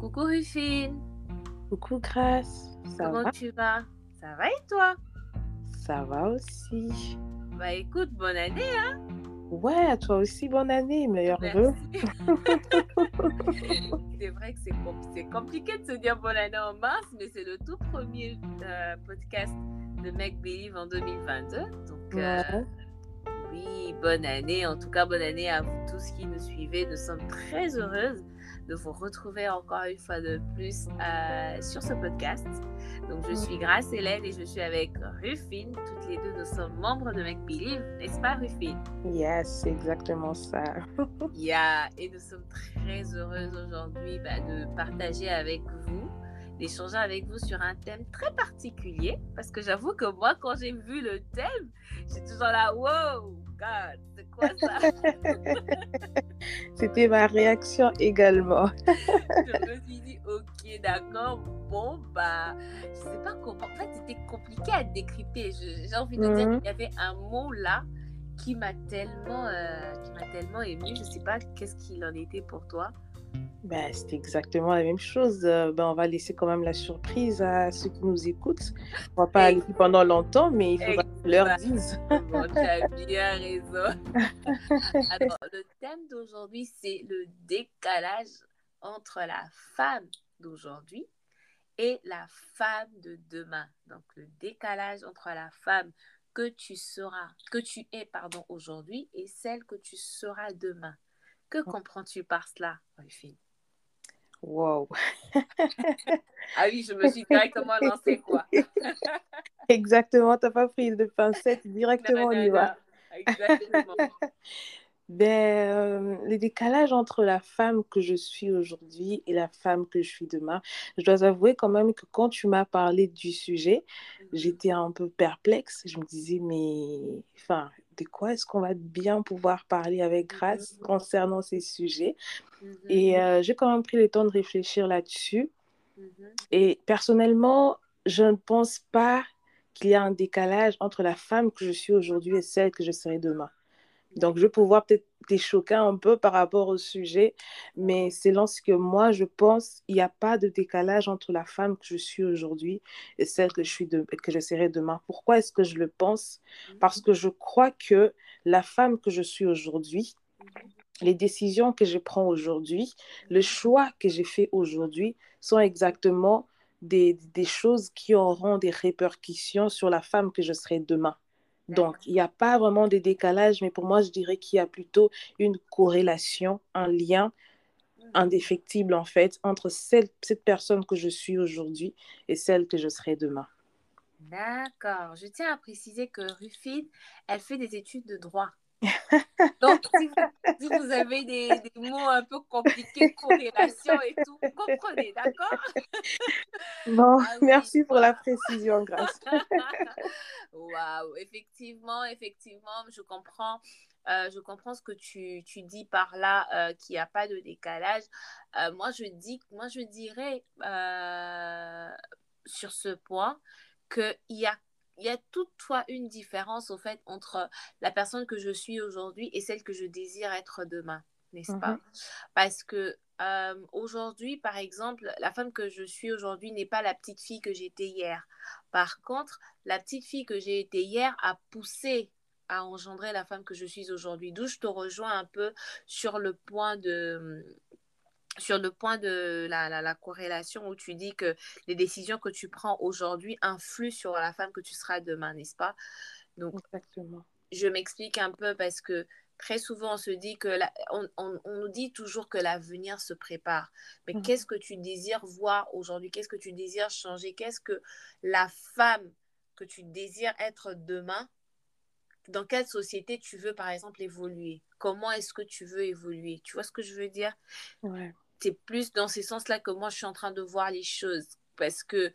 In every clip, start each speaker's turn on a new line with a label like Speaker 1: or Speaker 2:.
Speaker 1: Coucou Rufine.
Speaker 2: Coucou Grace.
Speaker 1: Ça Comment va? tu vas? Ça va et toi?
Speaker 2: Ça va aussi.
Speaker 1: Bah écoute, bonne année, hein
Speaker 2: Ouais, à toi aussi, bonne année, meilleur vœu.
Speaker 1: c'est vrai que c'est compliqué de se dire bonne année en mars, mais c'est le tout premier euh, podcast de Make Believe en 2022. Donc, euh, oui, bonne année. En tout cas, bonne année à vous tous qui nous suivez. Nous sommes très heureuses de vous retrouver encore une fois de plus euh, sur ce podcast. Donc, je suis Grace Hélène et je suis avec Rufine. Toutes les deux, nous sommes membres de Make Believe, n'est-ce pas, Rufine?
Speaker 2: Yes, c'est exactement ça.
Speaker 1: yeah. Et nous sommes très heureuses aujourd'hui bah, de partager avec vous d'échanger avec vous sur un thème très particulier parce que j'avoue que moi, quand j'ai vu le thème, j'ai toujours là, wow, God, c'est quoi ça?
Speaker 2: C'était ma réaction également.
Speaker 1: je me suis dit, ok, d'accord, bon, bah, je sais pas comment. En fait, c'était compliqué à décrypter. J'ai envie de dire mhm. qu'il y avait un mot là qui m'a tellement, euh, qui m'a tellement ému. Je sais pas qu'est-ce qu'il en était pour toi.
Speaker 2: Ben, c'est exactement la même chose. Ben, on va laisser quand même la surprise à ceux qui nous écoutent. On va pas aller pendant longtemps, mais il faut qu'ils leur dise.
Speaker 1: tu as bien raison. Alors, le thème d'aujourd'hui, c'est le décalage entre la femme d'aujourd'hui et la femme de demain. Donc, le décalage entre la femme que tu seras, que tu es, pardon, aujourd'hui et celle que tu seras demain. Que comprends-tu par cela, Rufine?
Speaker 2: Wow.
Speaker 1: ah oui, je me suis directement lancée, quoi.
Speaker 2: Exactement, tu n'as pas pris de pincette, directement on y va. Exactement. ben, euh, le décalage entre la femme que je suis aujourd'hui et la femme que je suis demain, je dois avouer quand même que quand tu m'as parlé du sujet, mhm. j'étais un peu perplexe. Je me disais, mais enfin, de quoi est-ce qu'on va bien pouvoir parler avec grâce mhm. concernant ces sujets? Mhm. Et euh, j'ai quand même pris le temps de réfléchir là-dessus. Et personnellement, je ne pense pas qu'il y a un décalage entre la femme que je suis aujourd'hui et celle que je serai demain. Donc, je vais pouvoir peut-être te choquer un peu par rapport au sujet, mais selon ce que moi je pense, il n'y a pas de décalage entre la femme que je suis aujourd'hui et celle que je, suis de, que je serai demain. Pourquoi est-ce que je le pense? Parce mhm. que je crois que la femme que je suis aujourd'hui, les décisions que je prends aujourd'hui, le choix que j'ai fait aujourd'hui sont exactement des, des choses qui auront des répercussions sur la femme que je serai demain. Donc, il n'y a pas vraiment de décalage, mais pour moi, je dirais qu'il y a plutôt une corrélation, un lien indéfectible, en fait, entre cette personne que je suis aujourd'hui et celle que je serai demain.
Speaker 1: D'accord. Je tiens à préciser que Rufine, elle fait des études de droit. Donc, si vous, avez des, mots un peu compliqués, corrélation et tout, comprenez, d'accord?
Speaker 2: Bon, ah merci pour la précision, grâce.
Speaker 1: Waouh, effectivement, effectivement, je comprends. Euh, je comprends ce que tu, tu dis par là, euh, qu'il n'y a pas de décalage. Euh, moi, je dis, moi, je dirais sur ce point qu'il y a il y a toutefois une différence au fait entre la personne que je suis aujourd'hui et celle que je désire être demain, n'est-ce pas? Mhm. Parce que euh, aujourd'hui, par exemple, la femme que je suis aujourd'hui n'est pas la petite fille que j'étais hier. Par contre, la petite fille que j'ai été hier a poussé à engendrer la femme que je suis aujourd'hui. D'où je te rejoins un peu sur le point de sur le point de la, la, corrélation où tu dis que les décisions que tu prends aujourd'hui influent sur la femme que tu seras demain, n'est-ce pas?
Speaker 2: Donc, Exactement.
Speaker 1: je m'explique un peu parce que très souvent on se dit que on, on, nous dit toujours que l'avenir se prépare. Mais mmh. qu'est-ce que tu désires voir aujourd'hui? Qu'est-ce que tu désires changer? Qu'est-ce que la femme que tu désires être demain dans quelle société tu veux, par exemple, évoluer? Comment est-ce que tu veux évoluer? Tu vois ce que je veux dire?
Speaker 2: Ouais.
Speaker 1: C'est plus dans ces sens-là que moi, je suis en train de voir les choses. Parce que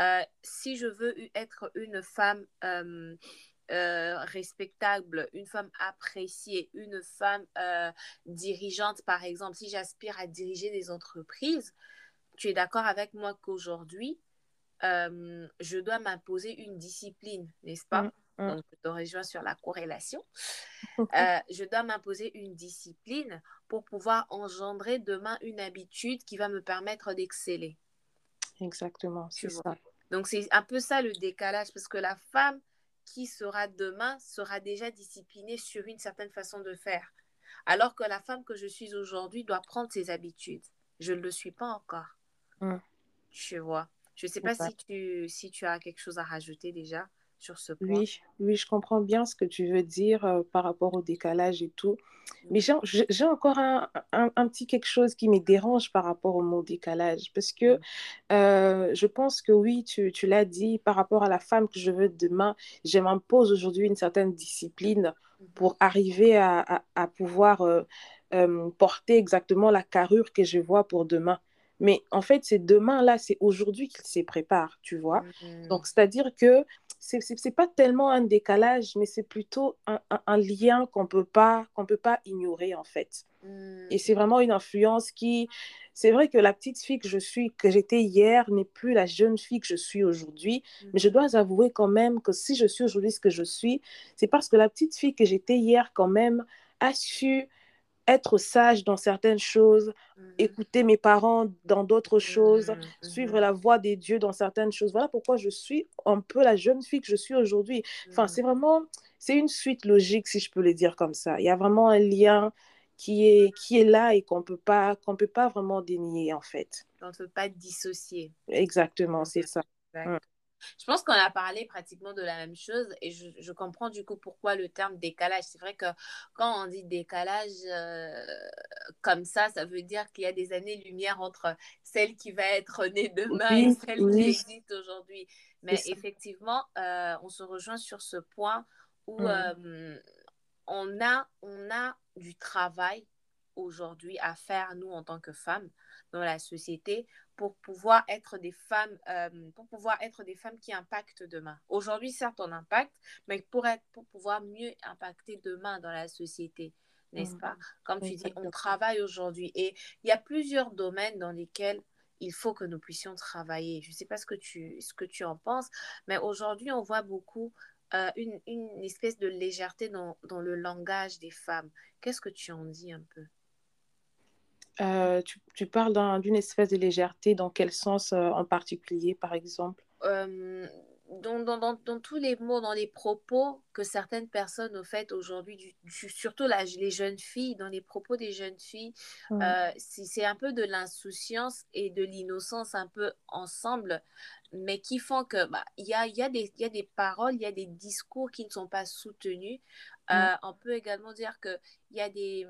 Speaker 1: euh, si je veux être une femme euh, euh, respectable, une femme appréciée, une femme dirigeante, par exemple, si j'aspire à diriger des entreprises, tu es d'accord avec moi qu'aujourd'hui, je dois m'imposer une discipline, n'est-ce pas? Mm. donc je te rejoins sur la corrélation, euh, je dois m'imposer une discipline pour pouvoir engendrer demain une habitude qui va me permettre d'exceller.
Speaker 2: Exactement, c'est ça.
Speaker 1: Donc c'est un peu ça le décalage, parce que la femme qui sera demain sera déjà disciplinée sur une certaine façon de faire, alors que la femme que je suis aujourd'hui doit prendre ses habitudes. Je ne le suis pas encore. Mm. Tu vois. Je ne sais pas si tu, si tu as quelque chose à rajouter déjà sur ce point.
Speaker 2: Oui, oui, je comprends bien ce que tu veux dire euh, par rapport au décalage et tout. Mais j'ai encore un, un, petit quelque chose qui me dérange par rapport au mot décalage. Parce que euh, je pense que oui, tu, tu l'as dit, par rapport à la femme que je veux demain, je m'impose aujourd'hui une certaine discipline pour arriver à, à, à pouvoir euh, porter exactement la carrure que je vois pour demain. Mais en fait, c'est demain-là, c'est aujourd'hui qu'il se prépare, tu vois. Mmh. Donc, c'est-à-dire que c'est n'est pas tellement un décalage, mais c'est plutôt un, un, lien qu'on peut pas qu'on peut pas ignorer, en fait. Mmh. Et c'est vraiment une influence qui... C'est vrai que la petite fille que je suis, que j'étais hier, n'est plus la jeune fille que je suis aujourd'hui. Mais je dois avouer quand même que si je suis aujourd'hui ce que je suis, c'est parce que la petite fille que j'étais hier, quand même, a su être sage dans certaines choses, mmh. écouter mes parents dans d'autres choses, mmh, suivre mmh. la voie des dieux dans certaines choses. Voilà pourquoi je suis un peu la jeune fille que je suis aujourd'hui. Enfin, c'est vraiment, c'est une suite logique, si je peux le dire comme ça. Il y a vraiment un lien qui est, qui est là et qu'on peut pas qu'on peut pas vraiment dénier, en fait.
Speaker 1: On ne peut pas dissocier.
Speaker 2: Exactement, c'est ça.
Speaker 1: Je pense qu'on a parlé pratiquement de la même chose et je, comprends du coup pourquoi le terme décalage. C'est vrai que quand on dit décalage euh, comme ça, ça veut dire qu'il y a des années-lumière entre celle qui va être née demain et celle qui existe aujourd'hui. Mais effectivement, euh, on se rejoint sur ce point où euh, on, a, on a du travail aujourd'hui à faire, nous, en tant que femmes, dans la société, pour pouvoir être des femmes, euh, pour pouvoir être des femmes qui impactent demain. Aujourd'hui, certes, on impacte, mais pour, être, pour pouvoir mieux impacter demain dans la société, n'est-ce mmh. pas? Comme tu dis, on travaille aujourd'hui et il y a plusieurs domaines dans lesquels il faut que nous puissions travailler. Je ne sais pas ce que tu, ce que tu en penses, mais aujourd'hui, on voit beaucoup euh, une, une, espèce de légèreté dans, dans le langage des femmes. Qu'est-ce que tu en dis un peu?
Speaker 2: Euh, tu, parles d'une espèce de légèreté, dans quel sens euh, en particulier, par exemple?
Speaker 1: Euh, dans, dans, dans, tous les mots, dans les propos que certaines personnes, au fait, aujourd'hui, surtout les jeunes filles, dans les propos des jeunes filles, c'est un peu de l'insouciance et de l'innocence un peu ensemble, mais qui font que bah, il y, a, y, a y a des paroles, il y a des discours qui ne sont pas soutenus. on peut également dire qu'il y a des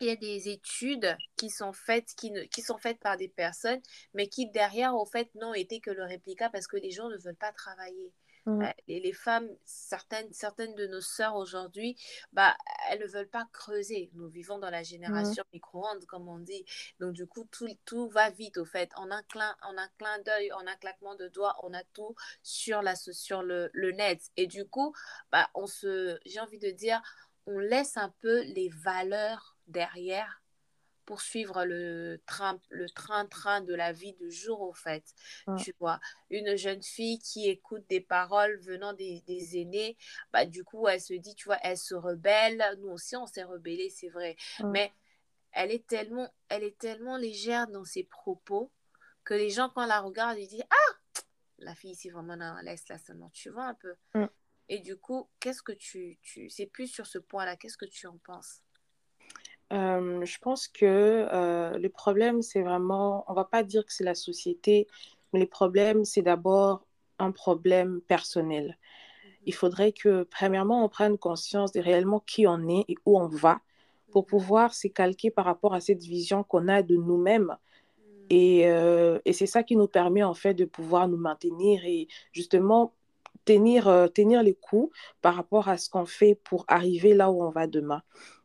Speaker 1: il y a des études qui sont faites, qui, ne, qui sont faites par des personnes, mais qui derrière, au fait, n'ont été que le réplica parce que les gens ne veulent pas travailler. Mmh. Euh, et les femmes, certaines, certaines de nos sœurs aujourd'hui, bah, elles ne veulent pas creuser. Nous vivons dans la génération mmh. micro-ondes, comme on dit. Donc, du coup, tout, tout va vite, au fait. En un clin, en un clin d'œil, en un claquement de doigts, on a tout sur, la, sur le, le net. Et du coup, bah, on se, j'ai envie de dire, on laisse un peu les valeurs derrière pour suivre le train le train train de la vie de jour au fait. Tu vois une jeune fille qui écoute des paroles venant des, des, aînés bah du coup elle se dit tu vois elle se rebelle. Nous aussi on s'est rebellé c'est vrai. Mais elle est tellement elle est tellement légère dans ses propos que les gens quand la regardent ils disent ah la fille ici vraiment non, laisse la seulement tu vois un peu. Et du coup qu'est-ce que tu tu c'est plus sur ce point là qu'est-ce que tu en penses?
Speaker 2: Euh, je pense que euh, le problème, c'est vraiment, on va pas dire que c'est la société, mais le problème, c'est d'abord un problème personnel. Il mmh faudrait que, premièrement, on prenne conscience de réellement qui on est et où on va pour mmh pouvoir s'y calquer par rapport à cette vision qu'on a de nous-mêmes. Mmh. Et, euh, et c'est ça qui nous permet, en fait, de pouvoir nous maintenir et justement tenir, tenir les coups par rapport à ce qu'on fait pour arriver là où on va demain.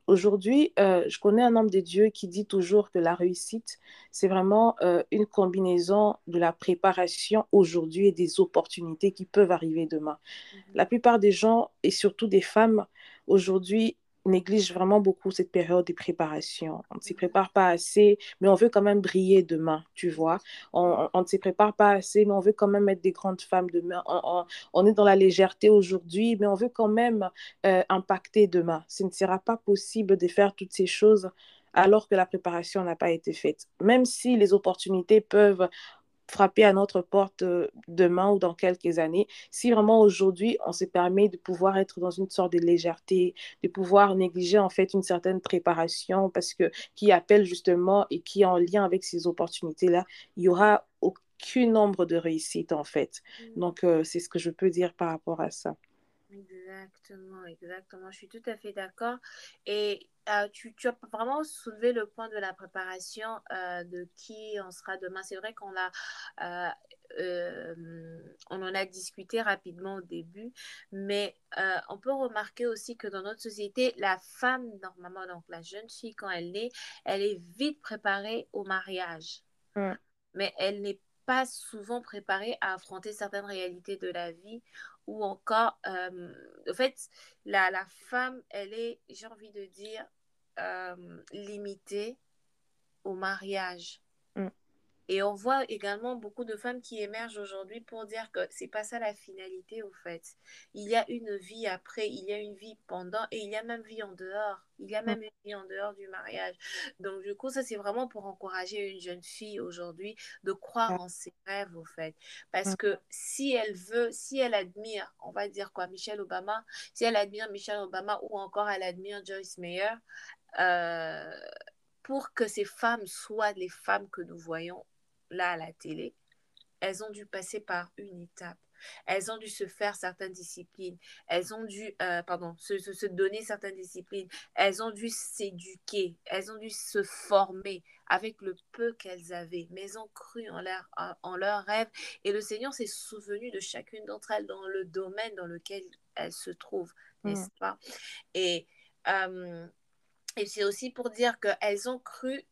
Speaker 2: Aujourd'hui, euh, je connais un homme de Dieu qui dit toujours que la réussite, c'est vraiment euh, une combinaison de la préparation aujourd'hui et des opportunités qui peuvent arriver demain. Mhm. La plupart des gens, et surtout des femmes, aujourd'hui, néglige vraiment beaucoup cette période de préparation. On ne s'y prépare pas assez, mais on veut quand même briller demain, tu vois. On, on ne s'y prépare pas assez, mais on veut quand même être des grandes femmes demain. On, on, est dans la légèreté aujourd'hui, mais on veut quand même euh, impacter demain. Ce ne sera pas possible de faire toutes ces choses alors que la préparation n'a pas été faite. Même si les opportunités peuvent frapper à notre porte euh, demain ou dans quelques années. Si vraiment aujourd'hui, on se permet de pouvoir être dans une sorte de légèreté, de pouvoir négliger en fait une certaine préparation parce que qui appelle justement et qui est en lien avec ces opportunités-là, il y aura aucun nombre de réussites en fait. Mm. Donc, euh, c'est ce que je peux dire par rapport à ça.
Speaker 1: Exactement, exactement. Je suis tout à fait d'accord. Et euh, tu, tu, as vraiment soulevé le point de la préparation euh, de qui on sera demain. C'est vrai qu'on a, euh, on en a discuté rapidement au début, mais on peut remarquer aussi que dans notre société, la femme, normalement, donc la jeune fille, quand elle naît, elle est vite préparée au mariage. Mais elle n'est souvent préparée à affronter certaines réalités de la vie ou encore, euh, en fait, la, la, femme, elle est, j'ai envie de dire, euh, limitée au mariage. Mm. Et on voit également beaucoup de femmes qui émergent aujourd'hui pour dire que c'est pas ça la finalité au fait. Il y a une vie après, il y a une vie pendant et il y a même vie en dehors. Il y a même une vie en dehors du mariage. Donc du coup, ça c'est vraiment pour encourager une jeune fille aujourd'hui de croire en ses rêves au fait. Parce que si elle veut, si elle admire, on va dire quoi, Michelle Obama, si elle admire Michelle Obama ou encore elle admire Joyce Meyer, euh, pour que ces femmes soient les femmes que nous voyons là à la télé, elles ont dû passer par une étape. Elles ont dû se faire certaines disciplines. Elles ont dû, euh, pardon, se, se, donner certaines disciplines. Elles ont dû s'éduquer. Elles ont dû se former avec le peu qu'elles avaient. Mais elles ont cru en leur, en leur rêve. Et le Seigneur s'est souvenu de chacune d'entre elles dans le domaine dans lequel elles se trouvent, n'est-ce mm. pas? Et, euh, et c'est aussi pour dire qu'elles ont cru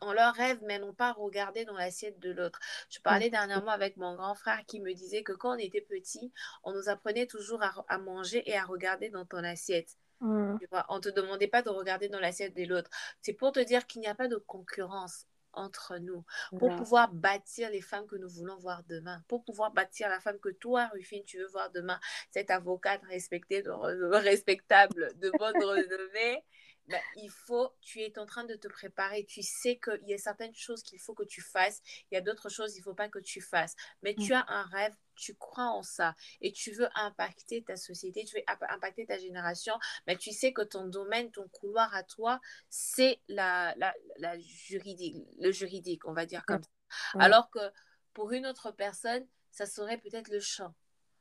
Speaker 1: en leur rêve, mais n'ont pas regardé dans l'assiette de l'autre. Je parlais dernièrement avec mon grand frère qui me disait que quand on était petit, on nous apprenait toujours à, manger et à regarder dans ton assiette. On ne te demandait pas de regarder dans l'assiette de l'autre. C'est pour te dire qu'il n'y a pas de concurrence entre nous, pour pouvoir bâtir les femmes que nous voulons voir demain, pour pouvoir bâtir la femme que toi, Rufine, tu veux voir demain, cette avocate respectée, de, respectable, de bonne renommée, bah, il faut, tu es en train de te préparer, tu sais qu'il y a certaines choses qu'il faut que tu fasses, il y a d'autres choses qu'il ne faut pas que tu fasses, mais tu mm. as un rêve, tu crois en ça et tu veux impacter ta société, tu veux impacter ta génération, mais tu sais que ton domaine, ton couloir à toi, c'est la, la, la, juridique, le juridique, on va dire comme ça. Alors que pour une autre personne, ça serait peut-être le chant.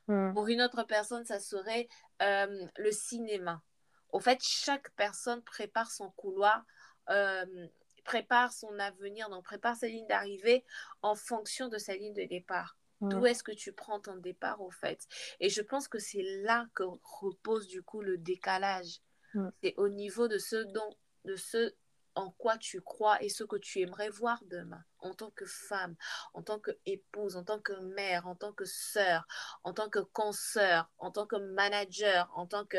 Speaker 1: Mm. Pour une autre personne, ça serait euh, le cinéma. Au fait, chaque personne prépare son couloir, euh, prépare son avenir, donc prépare sa ligne d'arrivée en fonction de sa ligne de départ. D'où est-ce que tu prends ton départ, au fait? Et je pense que c'est là que repose du coup le décalage. C'est au niveau de ce dont, de ce en quoi tu crois et ce que tu aimerais voir demain en tant que femme, en tant qu'épouse, en tant que mère, en tant que sœur, en tant que consoeur, en tant que manager, en tant que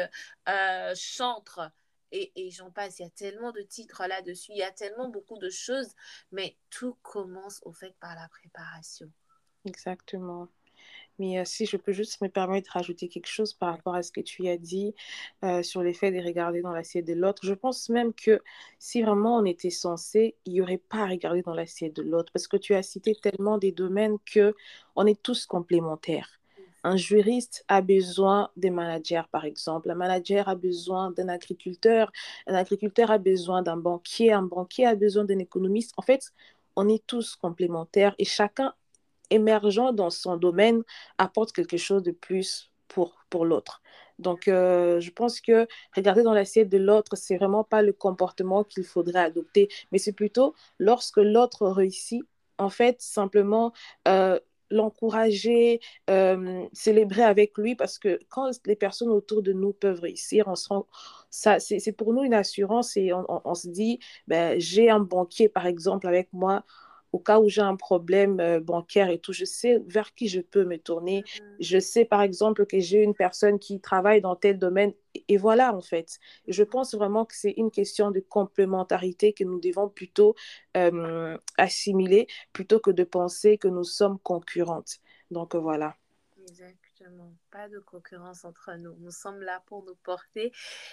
Speaker 1: euh, chantre. Et, et j'en passe, il y a tellement de titres là-dessus, il y a tellement beaucoup de choses, mais tout commence au fait par la préparation.
Speaker 2: Exactement. Mais euh, si je peux juste me permettre de rajouter quelque chose par rapport à ce que tu as dit euh, sur l'effet de regarder dans l'assiette de l'autre, je pense même que si vraiment on était censé, il n'y aurait pas à regarder dans l'assiette de l'autre parce que tu as cité tellement des domaines que on est tous complémentaires. Un juriste a besoin des managers, par exemple. Un manager a besoin d'un agriculteur. Un agriculteur a besoin d'un banquier. Un banquier a besoin d'un économiste. En fait, on est tous complémentaires et chacun émergent dans son domaine apporte quelque chose de plus pour, pour l'autre. Donc, euh, je pense que regarder dans l'assiette de l'autre, c'est vraiment pas le comportement qu'il faudrait adopter, mais c'est plutôt lorsque l'autre réussit, en fait, simplement euh, l'encourager, euh, célébrer avec lui, parce que quand les personnes autour de nous peuvent réussir, on se ça, c'est pour nous une assurance et on, on, on se dit, ben, j'ai un banquier, par exemple, avec moi, au cas où j'ai un problème euh, bancaire et tout, je sais vers qui je peux me tourner. Mm-hmm. Je sais, par exemple, que j'ai une personne qui travaille dans tel domaine. Et, voilà, en fait. Je pense vraiment que c'est une question de complémentarité que nous devons plutôt euh, assimiler, plutôt que de penser que nous sommes concurrentes. Donc, voilà.
Speaker 1: Exactement. Pas de concurrence entre nous. Nous sommes là pour nous porter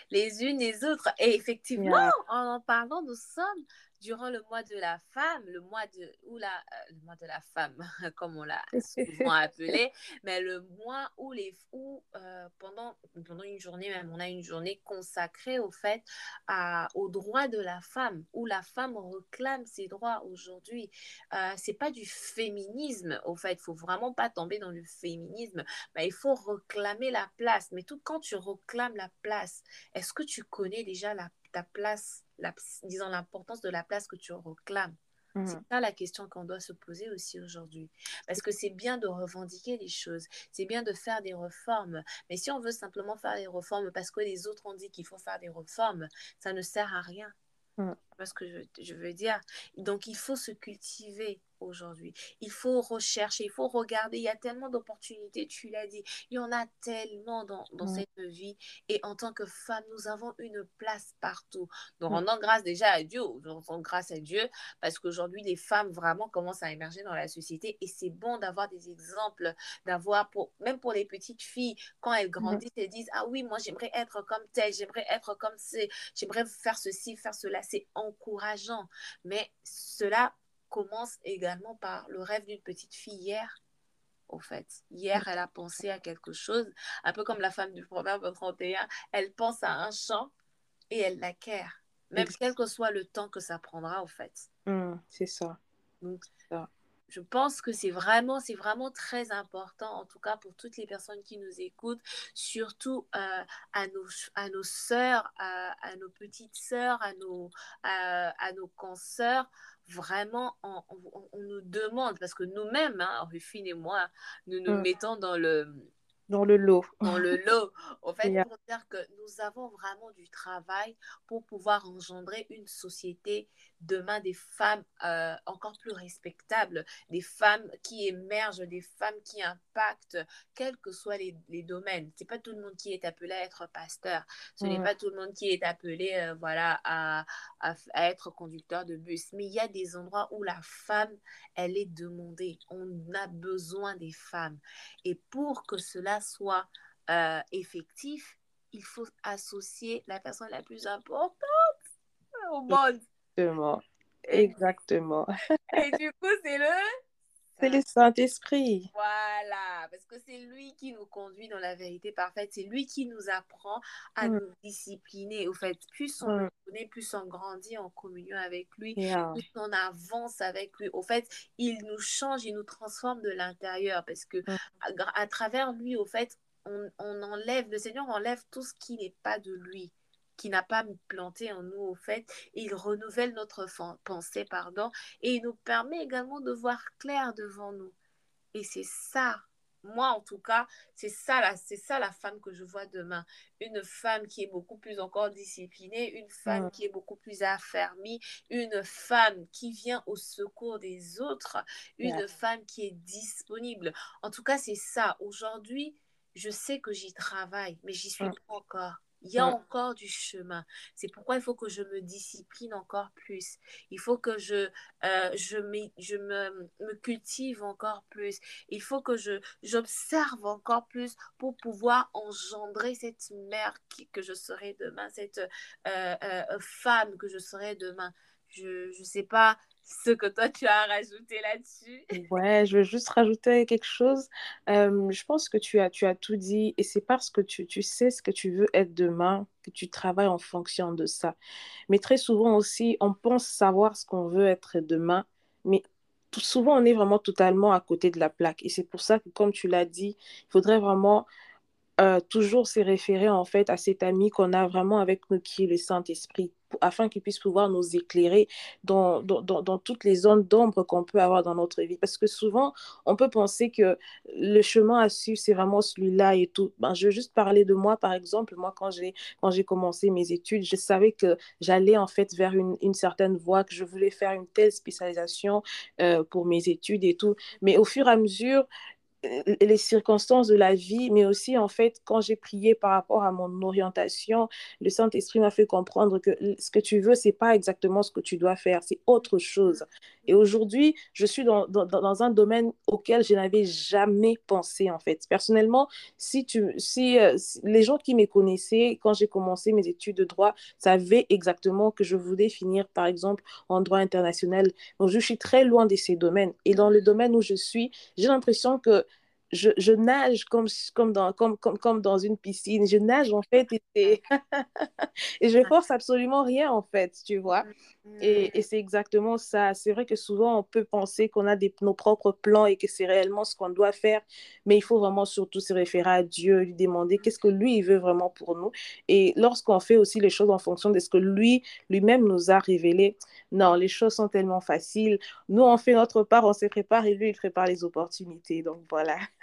Speaker 1: les unes les autres. Et effectivement, en en parlant, nous sommes durant le mois de la femme, le mois de, ou la, euh, le mois de la femme, comme on l'a souvent appelé, mais le mois où les, où, euh, pendant, pendant une journée même, on a une journée consacrée au fait, à, aux droits de la femme, où la femme réclame ses droits aujourd'hui. Euh, c'est pas du féminisme, au fait, il faut vraiment pas tomber dans le féminisme, mais il faut réclamer la place. Mais tout quand tu réclames la place, est-ce que tu connais déjà la, ta place la, disons l'importance de la place que tu réclames. Mmh. C'est ça la question qu'on doit se poser aussi aujourd'hui. Parce que c'est bien de revendiquer les choses, c'est bien de faire des réformes. Mais si on veut simplement faire des réformes parce que les autres ont dit qu'il faut faire des réformes, ça ne sert à rien. Mmh. Parce que je, je veux dire? Donc il faut se cultiver aujourd'hui. Il faut rechercher, il faut regarder. Il y a tellement d'opportunités, tu l'as dit. Il y en a tellement dans, dans cette vie. Et en tant que femme, nous avons une place partout. Donc, rendons grâce déjà à Dieu, rendons grâce à Dieu, parce qu'aujourd'hui, les femmes vraiment commencent à émerger dans la société. Et c'est bon d'avoir des exemples, d'avoir, pour, même pour les petites filles, quand elles grandissent, elles disent Ah oui, moi, j'aimerais être comme telle, j'aimerais être comme c'est, j'aimerais faire ceci, faire cela. C'est encourageant. Mais cela commence également par le rêve d'une petite fille hier. Au fait, hier, elle a pensé à quelque chose, un peu comme la femme du Proverbe 31. Elle pense à un chant et elle l'acquiert, même quel que soit le temps que ça prendra, au fait.
Speaker 2: Mmh, c'est ça. Donc, ça
Speaker 1: je pense que c'est vraiment, c'est vraiment très important, en tout cas pour toutes les personnes qui nous écoutent, surtout euh, à, nos, à nos sœurs, à, nos petites sœurs, à nos, à, nos consoeurs. Vraiment, on, nous demande, parce que nous-mêmes, hein, Rufine et moi, nous nous mmh. mettons dans le,
Speaker 2: dans le lot.
Speaker 1: Dans le lot. En fait, pour dire que nous avons vraiment du travail pour pouvoir engendrer une société demain des femmes euh, encore plus respectables, des femmes qui émergent, des femmes qui impactent, quels que soient les, les domaines. C'est pas tout le monde qui est appelé à être pasteur. Ce n'est pas tout le monde qui est appelé, euh, voilà, à, à, être conducteur de bus. Mais il y a des endroits où la femme, elle est demandée. On a besoin des femmes. Et pour que cela soit euh, effectif, il faut associer la personne la plus importante au monde.
Speaker 2: Exactement. Exactement.
Speaker 1: Et du coup, c'est le
Speaker 2: c'est le Saint-Esprit.
Speaker 1: Voilà, parce que c'est lui qui nous conduit dans la vérité parfaite. C'est lui qui nous apprend à mm. nous discipliner. Au fait, plus on mm. connaît, plus on grandit en communion avec lui, plus on avance avec lui. Au fait, il nous change, il nous transforme de l'intérieur parce que mm. à, travers lui, au fait, on, on enlève, le Seigneur enlève tout ce qui n'est pas de lui qui n'a pas planté en nous au fait. il renouvelle notre pensée, pardon, et il nous permet également de voir clair devant nous. Et c'est ça, moi en tout cas, c'est ça, la, c'est ça la femme que je vois demain. Une femme qui est beaucoup plus encore disciplinée, une femme qui est beaucoup plus affermie, une femme qui vient au secours des autres, une femme qui est disponible. En tout cas, c'est ça. Aujourd'hui, je sais que j'y travaille, mais j'y suis pas encore. Il y a encore du chemin. C'est pourquoi il faut que je me discipline encore plus. Il faut que je, euh, je, je me, me, cultive encore plus. Il faut que je, j'observe encore plus pour pouvoir engendrer cette mère qui, que je serai demain, cette euh, euh, femme que je serai demain. Je ne sais pas ce que toi tu as rajouté là-dessus.
Speaker 2: Ouais, je veux juste rajouter quelque chose. Euh, je pense que tu as, tu as tout dit et c'est parce que tu, tu sais ce que tu veux être demain que tu travailles en fonction de ça. Mais très souvent aussi, on pense savoir ce qu'on veut être demain, mais souvent on est vraiment totalement à côté de la plaque. Et c'est pour ça que, comme tu l'as dit, il faudrait vraiment euh, toujours se référer en fait à cet ami qu'on a vraiment avec nous qui est le Saint-Esprit afin qu'il puisse pouvoir nous éclairer dans, dans, dans, toutes les zones d'ombre qu'on peut avoir dans notre vie. Parce que souvent, on peut penser que le chemin à suivre, c'est vraiment celui-là et tout. Ben, je veux juste parler de moi, par exemple. Moi, quand j'ai, quand j'ai commencé mes études, je savais que j'allais en fait vers une, une, certaine voie, que je voulais faire une telle spécialisation euh, pour mes études et tout. Mais au fur et à mesure, les circonstances de la vie, mais aussi en fait, quand j'ai prié par rapport à mon orientation, le Saint-Esprit m'a fait comprendre que ce que tu veux, c'est pas exactement ce que tu dois faire, c'est autre chose. Et aujourd'hui, je suis dans, dans, dans, un domaine auquel je n'avais jamais pensé en fait. Personnellement, si, tu, si, euh, les gens qui me connaissaient quand j'ai commencé mes études de droit savaient exactement que je voulais finir par exemple en droit international. Donc je suis très loin de ces domaines. Et dans le domaine où je suis, j'ai l'impression que je, je, nage comme, comme, dans, comme, comme, comme dans une piscine. Je nage en fait et, et je force absolument rien en fait, tu vois. Et, et c'est exactement ça. C'est vrai que souvent on peut penser qu'on a des, nos propres plans et que c'est réellement ce qu'on doit faire, mais il faut vraiment surtout se référer à Dieu, lui demander qu'est-ce que lui il veut vraiment pour nous. Et lorsqu'on fait aussi les choses en fonction de ce que lui lui-même nous a révélé, non, les choses sont tellement faciles. Nous on fait notre part, on se prépare et lui il prépare les opportunités. Donc voilà.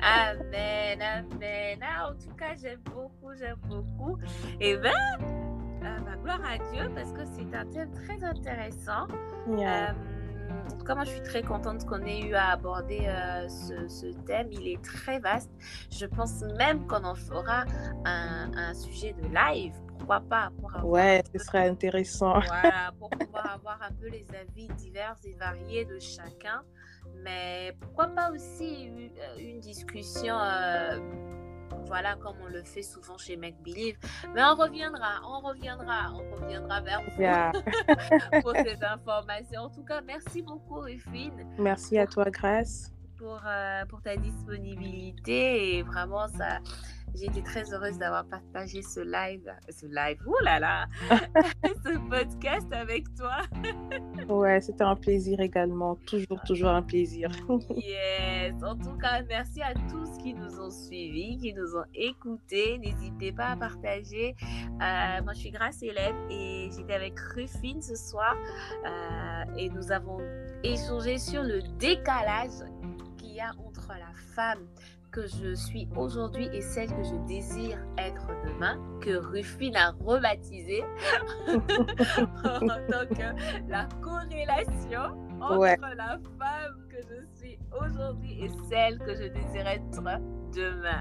Speaker 1: amen, amen. Ah, en tout cas, j'aime beaucoup, j'aime beaucoup. Et ben, euh, bah, gloire à Dieu parce que c'est un thème très intéressant. Euh, en tout cas, moi, je suis très contente qu'on ait eu à aborder euh, ce, ce, thème. Il est très vaste. Je pense même qu'on en fera un, un, sujet de live. Pourquoi pas
Speaker 2: pour avoir Ouais, ce serait intéressant.
Speaker 1: Voilà, pour pouvoir avoir un peu les avis divers et variés de chacun mais pourquoi pas aussi euh, une, discussion, euh, voilà, comme on le fait souvent chez Make Believe. Mais on reviendra, on reviendra, on reviendra vers vous pour cette information. En tout cas, merci beaucoup, Ruffine.
Speaker 2: Merci à toi, Grace.
Speaker 1: Pour, euh, pour ta disponibilité et vraiment ça j'ai été très heureuse d'avoir partagé ce live, ce live, oh là là, ce podcast avec toi.
Speaker 2: ouais, c'était un plaisir également. Toujours, toujours un plaisir.
Speaker 1: yes. En tout cas, merci à tous qui nous ont suivis, qui nous ont écoutés. N'hésitez pas à partager. Euh, moi, je suis Grace Hélène et j'étais avec Rufine ce soir euh, et nous avons échangé sur le décalage qu'il y a entre la femme que je suis aujourd'hui et celle que je désire être demain, que Rufine a rebaptisé en tant que la corrélation entre la femme que je suis aujourd'hui et celle que je désire être demain.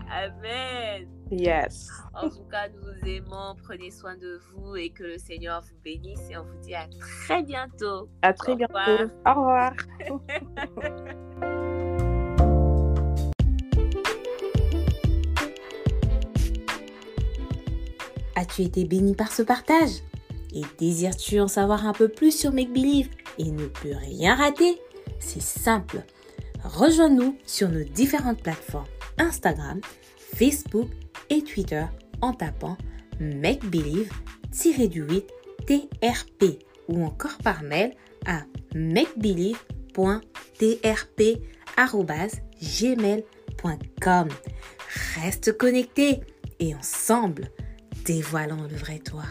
Speaker 1: Amen.
Speaker 2: Yes.
Speaker 1: En tout cas, nous vous aimons. Prenez soin de vous et que le Seigneur vous bénisse. Et on vous dit à très bientôt.
Speaker 2: À très bientôt. Au revoir.
Speaker 3: As-tu été béni par ce partage? Et désires-tu en savoir un peu plus sur Make Believe et ne plus rien rater? C'est simple. Rejoins-nous sur nos différentes plateformes Instagram, Facebook et Twitter en tapant Make Believe 8 TRP ou encore par mail à makebelieve.trp@gmail.com. Reste connecté et ensemble dévoilant le vrai toi.